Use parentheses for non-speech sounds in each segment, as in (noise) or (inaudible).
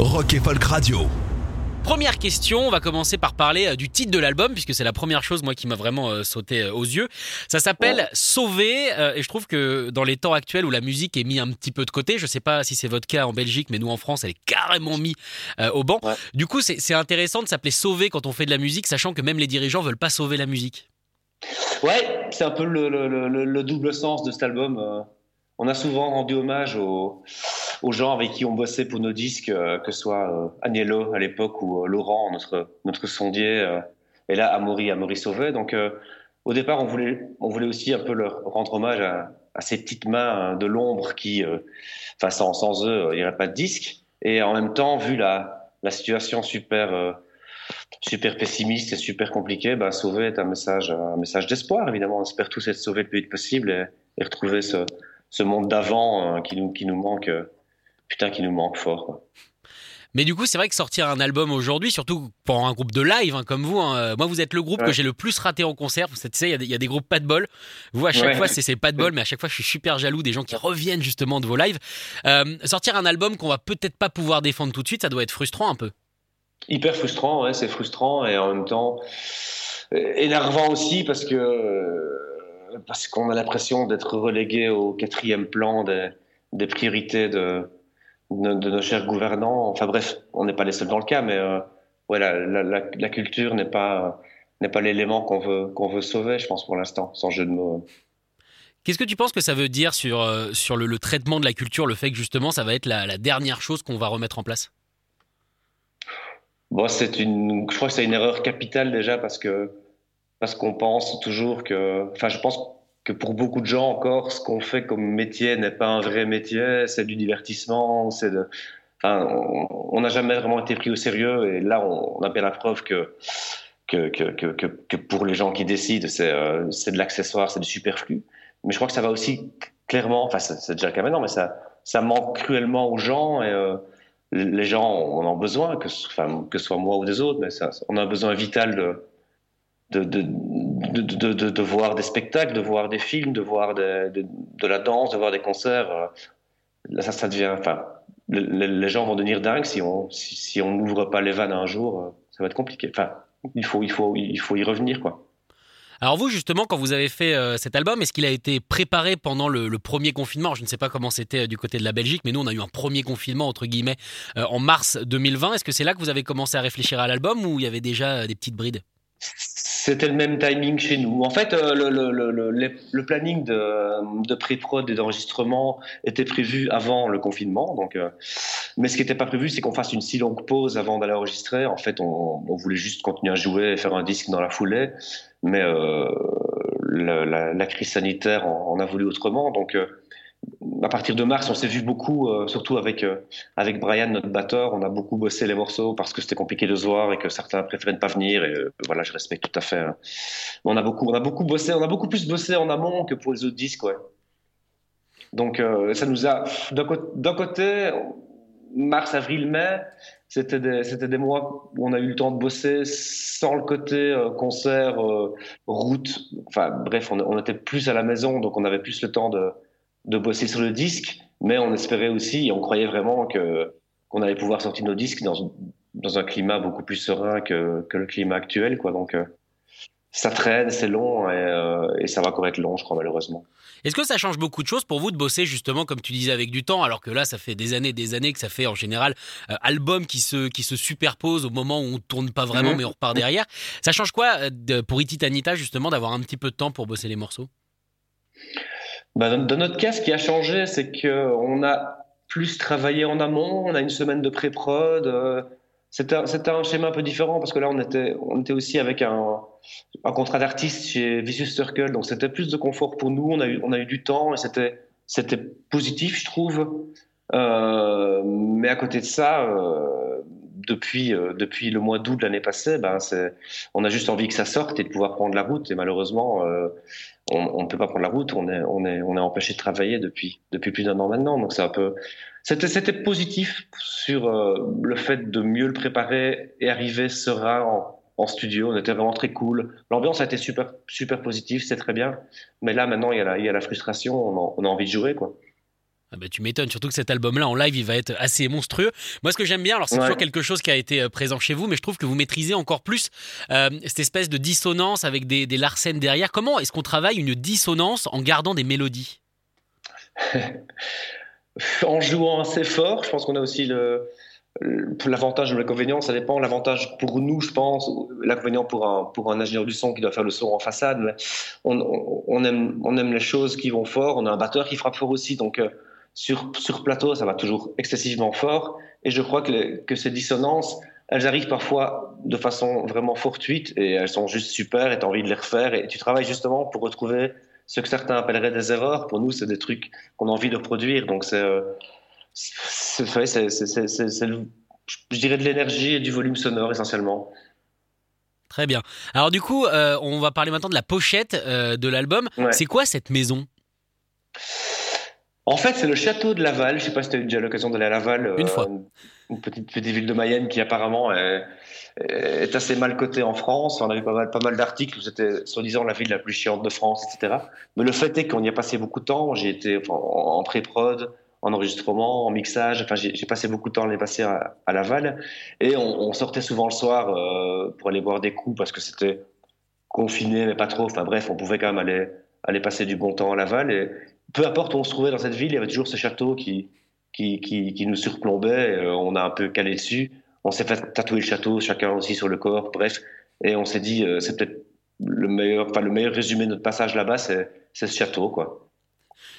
Rock et Folk Radio. Première question, on va commencer par parler euh, du titre de l'album, puisque c'est la première chose, moi, qui m'a vraiment euh, sauté euh, aux yeux. Ça s'appelle Sauver, euh, et je trouve que dans les temps actuels où la musique est mise un petit peu de côté, je sais pas si c'est votre cas en Belgique, mais nous en France, elle est carrément mise euh, au banc. Ouais. Du coup, c'est c'est intéressant de s'appeler Sauver quand on fait de la musique, sachant que même les dirigeants veulent pas sauver la musique. Ouais, c'est un peu le, le- le- le double sens de cet album. euh. On a souvent rendu hommage aux, aux gens avec qui on bossait pour nos disques, euh, que ce soit euh, Agnello à l'époque ou euh, Laurent, notre, notre sondier, et là Amaury, Amaury Sauvé. Donc au départ, on voulait, on voulait aussi un peu leur rendre hommage à, ces petites mains de l'ombre qui, enfin sans, eux, il n'y aurait pas de disque. Et en même temps, vu la, la situation super... super pessimiste et super compliquée, bah, sauver est un message, un message d'espoir, évidemment. On espère tous être sauvés le plus vite possible et, et retrouver ce, ce monde d'avant qui, nous, qui nous manque, putain, qui nous manque fort. quoi. Mais du coup, c'est vrai que sortir un album aujourd'hui, surtout pour un groupe de live hein, comme vous, hein, euh, moi vous êtes le groupe Ouais. que j'ai le plus raté en concert. Vous savez, il y a des- il y, a des groupes pas de bol. Vous, à chaque Ouais. fois, c'est pas de bol, mais à chaque fois, je suis super jaloux des gens qui reviennent justement de vos lives. Euh, sortir un album qu'on va peut-être pas pouvoir défendre tout de suite, ça doit être frustrant un peu. Hyper frustrant, ouais, c'est frustrant et en même temps euh, énervant aussi parce que parce qu'on a l'impression d'être relégué au quatrième plan des, des priorités de, de, de nos chers gouvernants. Enfin bref, on n'est pas les seuls dans le cas, mais euh, ouais, la, la, la, la culture n'est pas n'est pas l'élément qu'on veut qu'on veut sauver, je pense pour l'instant, sans jeu de mots. Qu'est-ce que tu penses que ça veut dire sur, euh, sur le, le traitement de la culture, le fait que justement ça va être la, la dernière chose qu'on va remettre en place? Bon, c'est une, je crois que c'est une erreur capitale déjà parce que parce qu'on pense toujours que, enfin, je pense que pour beaucoup de gens encore, ce qu'on fait comme métier n'est pas un vrai métier, c'est du divertissement, c'est de, enfin, on n'a jamais vraiment été pris au sérieux et là, on, a bien la preuve que que, que, que, pour les gens qui décident, c'est euh, de l'accessoire, c'est du superflu. Mais je crois que ça va aussi clairement, enfin, c'est déjà le cas maintenant, mais ça ça manque cruellement aux gens et euh, les gens en ont besoin, que que ce soit moi ou des autres, mais ça, on a un besoin vital de, de, de, de, de- voir des spectacles, de voir des films, de voir des- de, la danse, de voir des concerts. Euh, Là, ça, ça devient, enfin, le- le- les gens vont devenir dingues si on si, on n'ouvre pas les vannes un jour, euh, ça va être compliqué. Enfin, il faut, il faut, il faut y revenir, quoi. Alors vous, justement, quand vous avez fait euh, cet album, est-ce qu'il a été préparé pendant le, premier confinement? Je ne sais pas comment c'était du côté de la Belgique, mais nous, on a eu un premier confinement, entre guillemets, en mars 2020. Est-ce que c'est là que vous avez commencé à réfléchir à l'album ou il y avait déjà des petites brides? C'était le même timing chez nous. En fait, euh, le, le, le, le, planning de, de pré-prod et d'enregistrement était prévu avant le confinement. Donc, euh, mais ce qui n'était pas prévu, c'est qu'on fasse une si longue pause avant d'aller enregistrer. En fait, on, on voulait juste continuer à jouer et faire un disque dans la foulée. Mais euh, la, la, la crise sanitaire en, en a voulu autrement. Donc, euh, à partir de mars, on s'est vu beaucoup, euh, surtout avec, euh, avec Brian, notre batteur. On a beaucoup bossé les morceaux parce que c'était compliqué de se voir et que certains préféraient ne pas venir. Et euh, voilà, je respecte tout à fait. hein. On a beaucoup, on a beaucoup bossé, on a beaucoup plus bossé en amont que pour les autres disques. Donc, ça nous a, d'un côté, mars, avril, mai, c'était des, des mois où on a eu le temps de bosser sans le côté concert, route. Enfin, bref, on, on était plus à la maison, donc on avait plus le temps de, de bosser sur le disque, mais on espérait aussi, et on croyait vraiment que qu'on allait pouvoir sortir nos disques dans, dans un climat beaucoup plus serein que, que le climat actuel, quoi. Donc, euh, ça traîne, c'est long, et, euh, et ça va encore être long, je crois, malheureusement. Est-ce que ça change beaucoup de choses pour vous de bosser justement, comme tu disais, avec du temps, alors que là, ça fait des années, des années que ça fait en général euh, albums qui se, qui se superposent au moment où on tourne pas vraiment, Mhm. mais on repart derrière. Ça change quoi euh, de- pour Ititanita justement d'avoir un petit peu de temps pour bosser les morceaux? Bah, dans, notre cas, ce qui a changé, c'est qu'on a plus travaillé en amont, on a une semaine de pré-prod. euh, c'était un- un schéma un peu différent parce que là, on était, on était aussi avec un, un contrat d'artiste chez Vicious Circle, donc c'était plus de confort pour nous. On a eu, on a eu du temps et c'était positif, je trouve. mais à côté de ça, depuis, depuis le mois d'août de l'année passée, ben, on a juste envie que ça sorte et de pouvoir prendre la route. Et malheureusement, on ne peut pas prendre la route. On est, on est, on est empêché de travailler depuis, depuis plus d'un an maintenant. Donc c'est un peu, c'était, positif sur le fait de mieux le préparer et arriver serein en, en studio. On était vraiment très cool. L'ambiance a été super, super positive, c'est très bien. Mais là, maintenant, il y a la, il y a la frustration. On a, envie de jouer, quoi. Ah bah tu m'étonnes, surtout que cet album-là en live, il va être assez monstrueux. Moi, ce que j'aime bien, alors c'est toujours quelque chose qui a été euh, présent chez vous, mais je trouve que vous maîtrisez encore plus euh, cette espèce de dissonance avec des, des Larsen derrière. Comment est-ce qu'on travaille une dissonance en gardant des mélodies? (laughs) En jouant assez fort, je pense qu'on a aussi le, L'avantage ou l'inconvénient, ça dépend. L'avantage pour nous, je pense, l'inconvénient pour un, pour un ingénieur du son qui doit faire le son en façade, on, on, aime, on aime les choses qui vont fort. On a un batteur qui frappe fort aussi. Donc, euh, sur, sur plateau, ça va toujours excessivement fort. Et je crois que, que ces dissonances, elles arrivent parfois de façon vraiment fortuite et elles sont juste super et tu as envie de les refaire. Et tu travailles justement pour retrouver ce que certains appelleraient des erreurs. Pour nous, c'est des trucs qu'on a envie de produire. Donc, c'est. Euh, je dirais de l'énergie et du volume sonore essentiellement. Très bien. Alors du coup, euh, on va parler maintenant de la pochette euh, de l'album. C'est quoi cette maison? En fait, c'est le château de Laval. Je ne sais pas si tu as eu déjà l'occasion d'aller à Laval. Une fois. Une petite, petite ville de Mayenne qui apparemment est, est assez mal cotée en France. On avait pas mal, pas mal d'articles où c'était soi-disant la ville la plus chiante de France, etc. Mais le fait est qu'on y a passé beaucoup de temps. J'ai été en, en pré-prod, en enregistrement, en mixage. Enfin, j'ai passé beaucoup de temps à les passer à, Laval. Et on, sortait souvent le soir euh, pour aller boire des coups parce que c'était confiné, mais pas trop. Enfin bref, on pouvait quand même aller, aller passer du bon temps à Laval. Et peu importe où on se trouvait dans cette ville, il y avait toujours ce château qui, qui, qui, nous surplombait. Euh, on a un peu calé dessus. On s'est fait tatouer le château, chacun aussi sur le corps. Bref. Et on s'est dit, euh, c'est peut-être le meilleur, enfin, le meilleur résumé de notre passage là-bas, c'est ce château, quoi.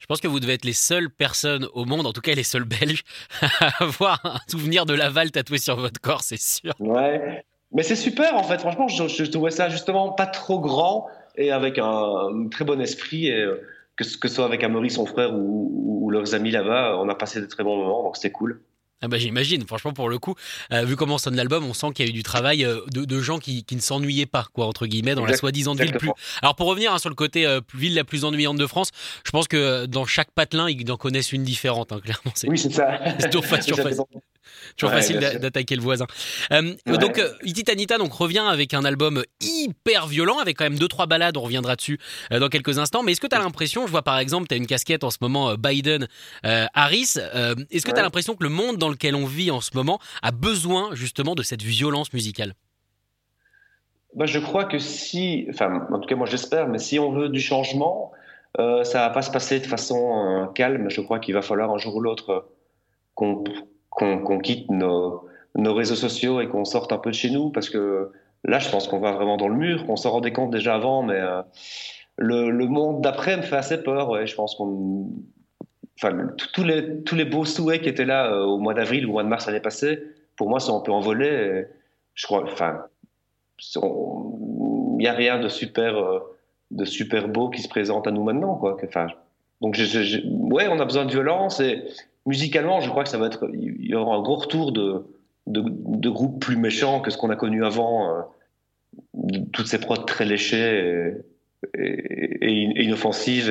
Je pense que vous devez être les seules personnes au monde, en tout cas les seuls Belges, (laughs) à avoir un souvenir de Laval tatoué sur votre corps, c'est sûr. Ouais, mais c'est super en fait. Franchement, je, trouvais ça justement pas trop grand et avec un, très bon esprit. Et, euh, que, que ce soit avec Amaury, son frère, ou leurs amis là-bas, on a passé de très bons moments, donc c'était cool. Ah bah j'imagine, franchement pour le coup, euh, vu comment sonne l'album, on sent qu'il y a eu du travail euh, de, gens qui, ne s'ennuyaient pas, quoi, entre guillemets, dans la soi-disant ville plus. Alors pour revenir hein, sur le côté euh, ville la plus ennuyante de France, je pense que dans chaque patelin, ils en connaissent une différente, hein, clairement. Oui, c'est ça. (laughs) C'est toujours (laughs) facile. Toujours facile d'attaquer le voisin. Euh, Donc, euh, Ititanita donc, revient avec un album hyper violent, avec quand même deux trois balades, on reviendra dessus euh, dans quelques instants. Mais est-ce que tu as l'impression, je vois par exemple, tu as une casquette en ce moment euh, Biden-Harris, est-ce que tu as l'impression que le monde dans lequel on vit en ce moment a besoin justement de cette violence musicale? Bah, Je crois que si, enfin, en tout cas moi j'espère, mais si on veut du changement, ça va pas se passer de façon calme. Je crois qu'il va falloir un jour ou l'autre qu'on qu'on quitte nos, réseaux sociaux et qu'on sorte un peu de chez nous parce que là, je pense qu'on va vraiment dans le mur, qu'on s'en rendait compte déjà avant, mais euh, le, monde d'après me fait assez peur. Ouais, je pense qu'on. Enfin, tous les, tous les beaux souhaits qui étaient là euh, au mois d'avril ou au mois de mars l'année passée, pour moi, sont un peu envolés. je crois. Enfin, il n'y a rien de super, euh, de super beau qui se présente à nous maintenant. Quoi. Donc, ouais, on a besoin de violence musicalement, je crois que ça va être, il y aura un gros retour de, de, groupes plus méchants que ce qu'on a connu avant, euh, toutes ces prods très léchées et, inoffensives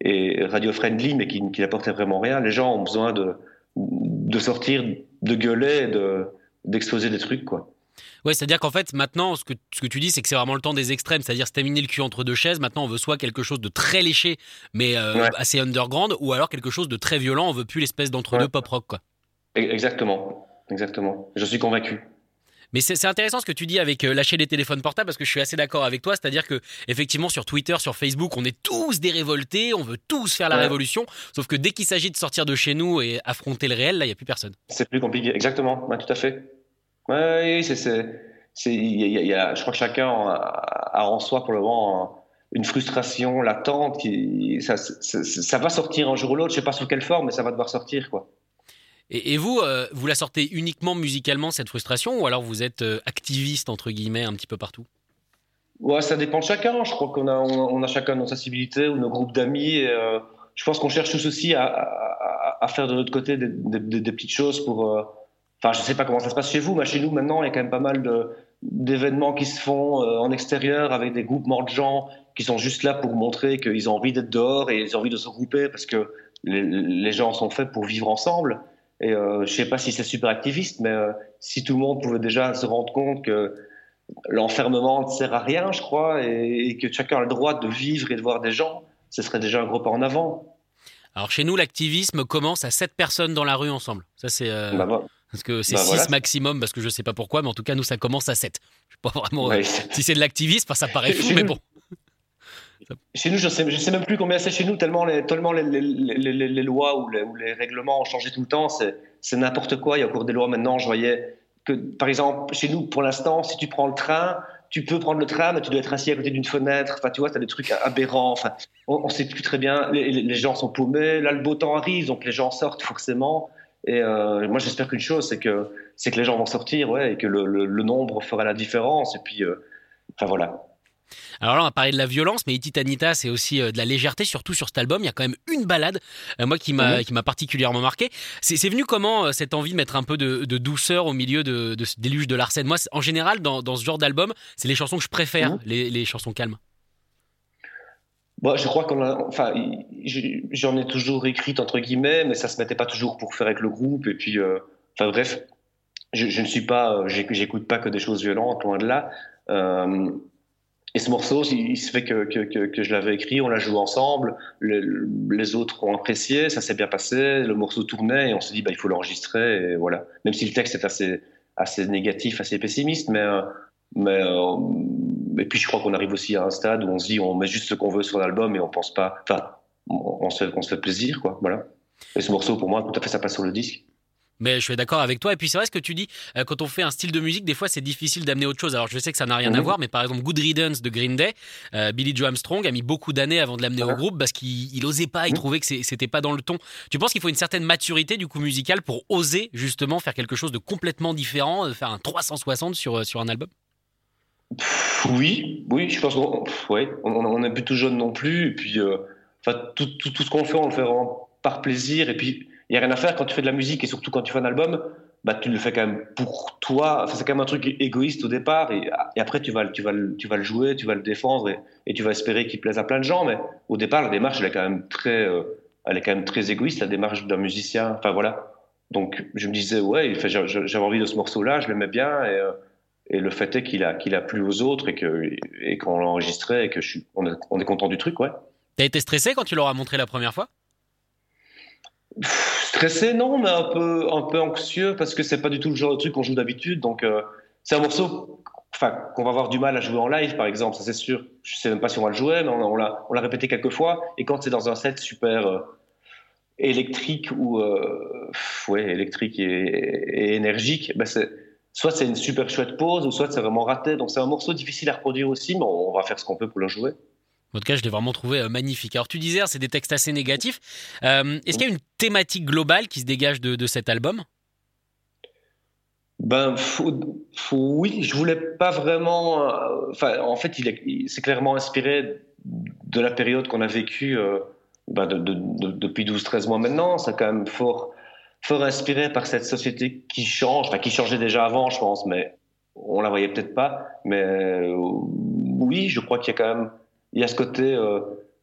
et, radio-friendly, mais qui, n'apportaient vraiment rien. Les gens ont besoin de, de sortir, de gueuler, de, d'exposer des trucs, quoi. Ouais, c'est-à-dire qu'en fait, maintenant, ce que, ce que tu dis, c'est que c'est vraiment le temps des extrêmes, c'est-à-dire terminer le cul entre deux chaises. Maintenant, on veut soit quelque chose de très léché, mais euh, assez underground, ou alors quelque chose de très violent. On veut plus l'espèce d'entre-deux pop-rock, quoi. E-, exactement, exactement. Je suis convaincu. Mais c'est intéressant ce que tu dis avec euh, lâcher les téléphones portables parce que je suis assez d'accord avec toi. C'est-à-dire que effectivement sur Twitter, sur Facebook, on est tous des révoltés, on veut tous faire la révolution. Sauf que dès qu'il s'agit de sortir de chez nous et affronter le réel, là, il n'y a plus personne. C'est plus compliqué. Exactement, tout à fait. Oui, je crois que chacun a, en soi pour le moment une frustration latente qui, ça, ça, va sortir un jour ou l'autre. Je sais pas sous quelle forme, mais ça va devoir sortir, quoi. Et, vous, euh, vous la sortez uniquement musicalement cette frustration, ou alors vous êtes euh, activiste entre guillemets un petit peu partout? Ouais, ça dépend de chacun. Je crois qu'on a, on, a chacun nos sensibilités ou nos groupes d'amis. Euh, je pense qu'on cherche tous aussi à, à, faire de l'autre côté des, des, petites choses pour. Enfin, je sais pas comment ça se passe chez vous, mais chez nous maintenant, il y a quand même pas mal de d'événements qui se font en extérieur avec des groupements de gens qui sont juste là pour montrer qu'ils ont envie d'être dehors et ils ont envie de se regrouper parce que les, les gens sont faits pour vivre ensemble. Et euh, je sais pas si c'est super activiste, mais euh, si tout le monde pouvait déjà se rendre compte que l'enfermement ne sert à rien, je crois, et, que chacun a le droit de vivre et de voir des gens, ce serait déjà un gros pas en avant. Alors chez nous, l'activisme commence à 7 personnes dans la rue ensemble. Ça c'est euh, bah, parce que c'est 6 bah, maximum, parce que je sais pas pourquoi, mais en tout cas nous ça commence à 7. Je sais pas vraiment si c'est de l'activisme, ça paraît fou, mais bon. Chez nous, je sais, je sais même plus combien c'est chez nous, tellement les, tellement les, les, les, lois ou, ou les, règlements ont changé tout le temps. C'est n'importe quoi. Il y a encore des lois maintenant. Je voyais que, par exemple, chez nous, pour l'instant, si tu prends le train, tu peux prendre le train, mais tu dois être assis à côté d'une fenêtre. Enfin, tu vois, tu as des trucs aberrants. Enfin, on ne sait plus très bien. Les, gens sont paumés. Là, le beau temps arrive, donc les gens sortent forcément. Et euh, moi, j'espère qu'une chose, c'est que, c'est que les gens vont sortir, ouais, et que le, le, nombre fera la différence. Et puis, euh, enfin voilà. Alors là, on va parler de la violence, mais Ititanita, c'est aussi euh, de la légèreté, surtout sur cet album. Il y a quand même une balade, moi, qui m'a, mhm. qui m'a particulièrement marqué. C'est, venu comment cette envie de mettre un peu de, douceur au milieu de, de ce déluge de l'arsène Moi, en général, dans, dans, ce genre d'album, c'est les chansons que je préfère, mhm. les, les, chansons calmes. Bon, je crois qu'on a, enfin, j'en ai toujours écrite entre guillemets, mais ça se mettait pas toujours pour faire avec le groupe. Et puis, enfin bref, je, je, ne suis pas, j'écoute pas que des choses violentes, loin de là. Et ce morceau, il, se fait que, que, que, je l'avais écrit, on l'a joué ensemble, les autres ont apprécié, ça s'est bien passé, le morceau tournait et on s'est dit bah, il faut l'enregistrer et voilà. Même si le texte est assez, assez négatif, assez pessimiste, mais, euh, mais euh, et puis je crois qu'on arrive aussi à un stade où on se dit on met juste ce qu'on veut sur l'album et on pense pas, enfin on, se, on se fait plaisir quoi, voilà. Et ce morceau pour moi tout à fait ça passe sur le disque. Mais je suis d'accord avec toi. Et puis c'est vrai ce que tu dis, euh, quand on fait un style de musique, des fois c'est difficile d'amener autre chose. Alors je sais que ça n'a rien à mhm. voir, mais par exemple Good Riddance de Green Day, euh, Billy Joe Armstrong a mis beaucoup d'années avant de l'amener au groupe parce qu'il osait pas, il mhm. trouvait que c'était pas dans le ton. Tu penses qu'il faut une certaine maturité du coup musical pour oser justement faire quelque chose de complètement différent, faire un 360 sur, euh, sur un album? Oui, oui, je pense qu'on ouais, on n'est plus tout jeune non plus. Et puis, tout, tout, ce qu'on fait, on le fait par plaisir. Et puis, il n'y a rien à faire quand tu fais de la musique et surtout quand tu fais un album, bah, tu le fais quand même pour toi. Enfin, c'est quand même un truc égoïste au départ et, après tu vas, tu, vas, tu vas le jouer, tu vas le défendre et, tu vas espérer qu'il plaise à plein de gens. Mais au départ, la démarche, elle est quand même très, euh, elle est quand même très égoïste, la démarche d'un musicien. Enfin voilà. Donc je me disais, ouais, j'avais envie de ce morceau-là, je l'aimais bien et, euh, et, le fait est qu'il a, qu'il a plu aux autres et qu'on et qu'on l'a enregistré et que je suis, on, est, on est content du truc, ouais. T'as été stressé quand tu l'auras montré la première fois? Stressé, non, mais un peu, un peu anxieux parce que c'est pas du tout le genre de truc qu'on joue d'habitude. Donc, euh, c'est un morceau enfin, qu'on va avoir du mal à jouer en live, par exemple, ça c'est sûr. Je sais même pas si on va le jouer, mais on, l'a, on l'a répété quelques fois. Et quand c'est dans un set super euh, électrique ou euh, ouais, électrique et, énergique, ben c'est, soit c'est une super chouette pause, ou soit c'est vraiment raté. Donc c'est un morceau difficile à reproduire aussi, mais on va faire ce qu'on peut pour le jouer. En tout cas, je l'ai vraiment trouvé euh, magnifique. Alors, tu disais, hein, c'est des textes assez négatifs. Euh, est-ce qu'il y a une thématique globale qui se dégage de, cet album? Ben oui, je voulais pas vraiment. Euh, enfin, en fait, il c'est clairement inspiré de la période qu'on a vécue ben, depuis 12-13 mois maintenant. C'est quand même fort, fort inspiré par cette société qui change, enfin, qui changeait déjà avant, je pense, mais on la voyait peut-être pas. Mais oui, je crois qu'il y a quand même il y a ce côté euh,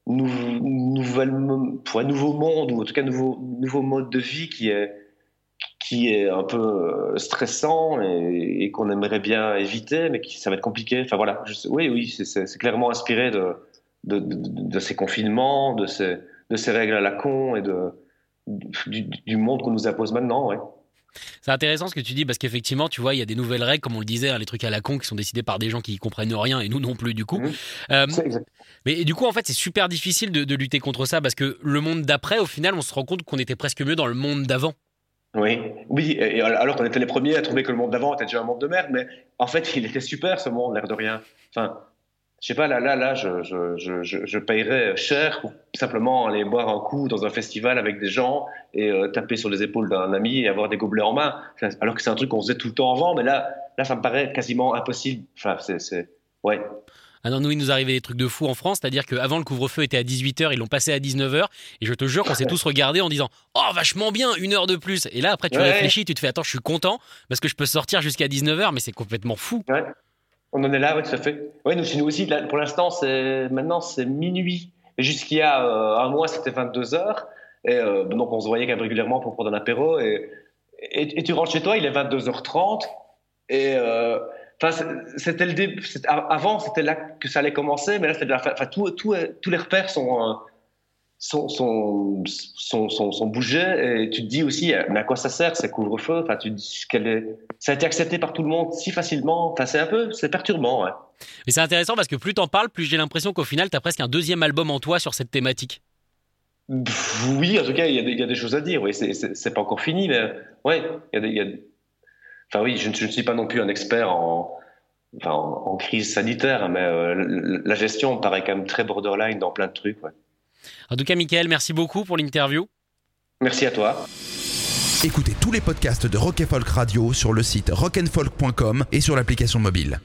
nouvelle, nouveau monde, ou en tout cas nouveau, nouveau mode de vie qui est, qui est un peu euh, stressant et, qu'on aimerait bien éviter, mais qui ça va être compliqué. Enfin voilà, oui, oui, c'est clairement inspiré de, ces confinements, de ces, de ces règles à la con et de, du, du monde qu'on nous impose maintenant. Ouais. C'est intéressant ce que tu dis parce qu'effectivement, tu vois, il y a des nouvelles règles, comme on le disait, hein, les trucs à la con qui sont décidés par des gens qui comprennent rien et nous non plus du coup. Mmh. Euh, mais du coup, en fait, c'est super difficile de, lutter contre ça parce que le monde d'après, au final, on se rend compte qu'on était presque mieux dans le monde d'avant. Oui, oui, et alors qu'on était les premiers à trouver que le monde d'avant était déjà un monde de merde, mais en fait, (laughs) il était super ce monde, l'air de rien. Enfin, je sais pas, là, là, là, je, je, je, je, paierais cher pour simplement aller boire un coup dans un festival avec des gens et euh, taper sur les épaules d'un ami et avoir des gobelets en main. Alors que c'est un truc qu'on faisait tout le temps avant, mais là, là, ça me paraît quasiment impossible. Enfin, c'est, ouais. Ah non, nous, il nous arrivait des trucs de fou en France, c'est-à-dire qu'avant le couvre-feu était à 18h, ils l'ont passé à 19h, et je te jure qu'on s'est (laughs) tous regardés en disant Oh, vachement bien, une heure de plus. Et là, après, tu Ouais. réfléchis, tu te fais Attends, je suis content parce que je peux sortir jusqu'à 19h, mais c'est complètement fou. Ouais. On en est là, oui, tout à fait. Ouais, nous, nous aussi, pour l'instant, c'est maintenant c'est minuit. Jusqu'il y a euh, un mois, c'était 22 heures. Et euh, donc, on se voyait quand même régulièrement pour prendre un apéro. Et, tu rentres chez toi, il est 22h30. Et euh, enfin, c'était le début. Avant, c'était là que ça allait commencer, mais là, c'était la fin. Tous les repères sont. Sont, sont, sont, sont bougés et tu te dis aussi euh, mais à quoi ça sert ces couvre-feu enfin tu dis qu'elle est ça a été accepté par tout le monde si facilement enfin c'est un peu c'est perturbant ouais. Mais c'est intéressant parce que plus t'en parles, plus j'ai l'impression qu'au final, t'as presque un deuxième album en toi sur cette thématique. Oui, en tout cas, il y, a des- il y a des choses à dire. Oui, c'est- pas encore fini, mais ouais, il y a y Enfin oui, je ne, suis pas non plus un expert en, enfin, en, en crise sanitaire, mais euh, la- la gestion me paraît quand même très borderline dans plein de trucs. Ouais. En tout cas, Michael, merci beaucoup pour l'interview. Merci à toi. Écoutez tous les podcasts de Rock and Folk Radio sur le site rockandfolk.com et sur l'application mobile.